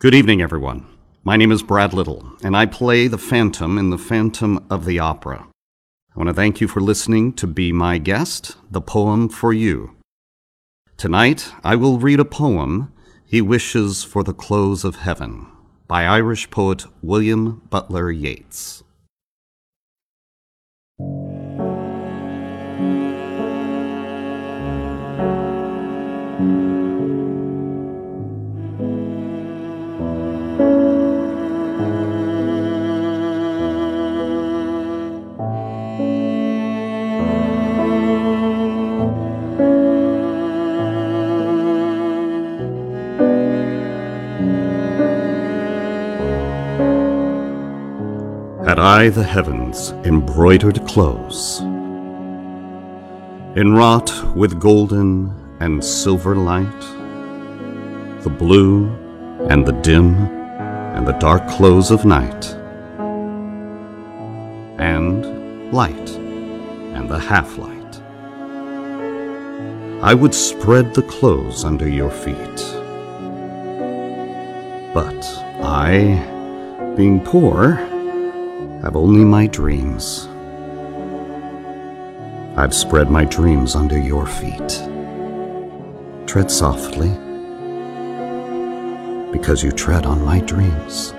Good evening, everyone. My name is Brad Little, and I play the Phantom in The Phantom of the Opera. I want to thank you for listening to Be My Guest, the poem for you. Tonight, I will read a poem, He Wishes for the Cloths of Heaven, by Irish poet William Butler Yeats. Had I the heavens embroidered cloths, enwrought with golden and silver light, the blue and the dim and the dark cloths of night, and light and the half light, I would spread the clothes under your feet. But I, being poor, have only my dreams. I've spread my dreams under your feet. Tread softly, because you tread on my dreams.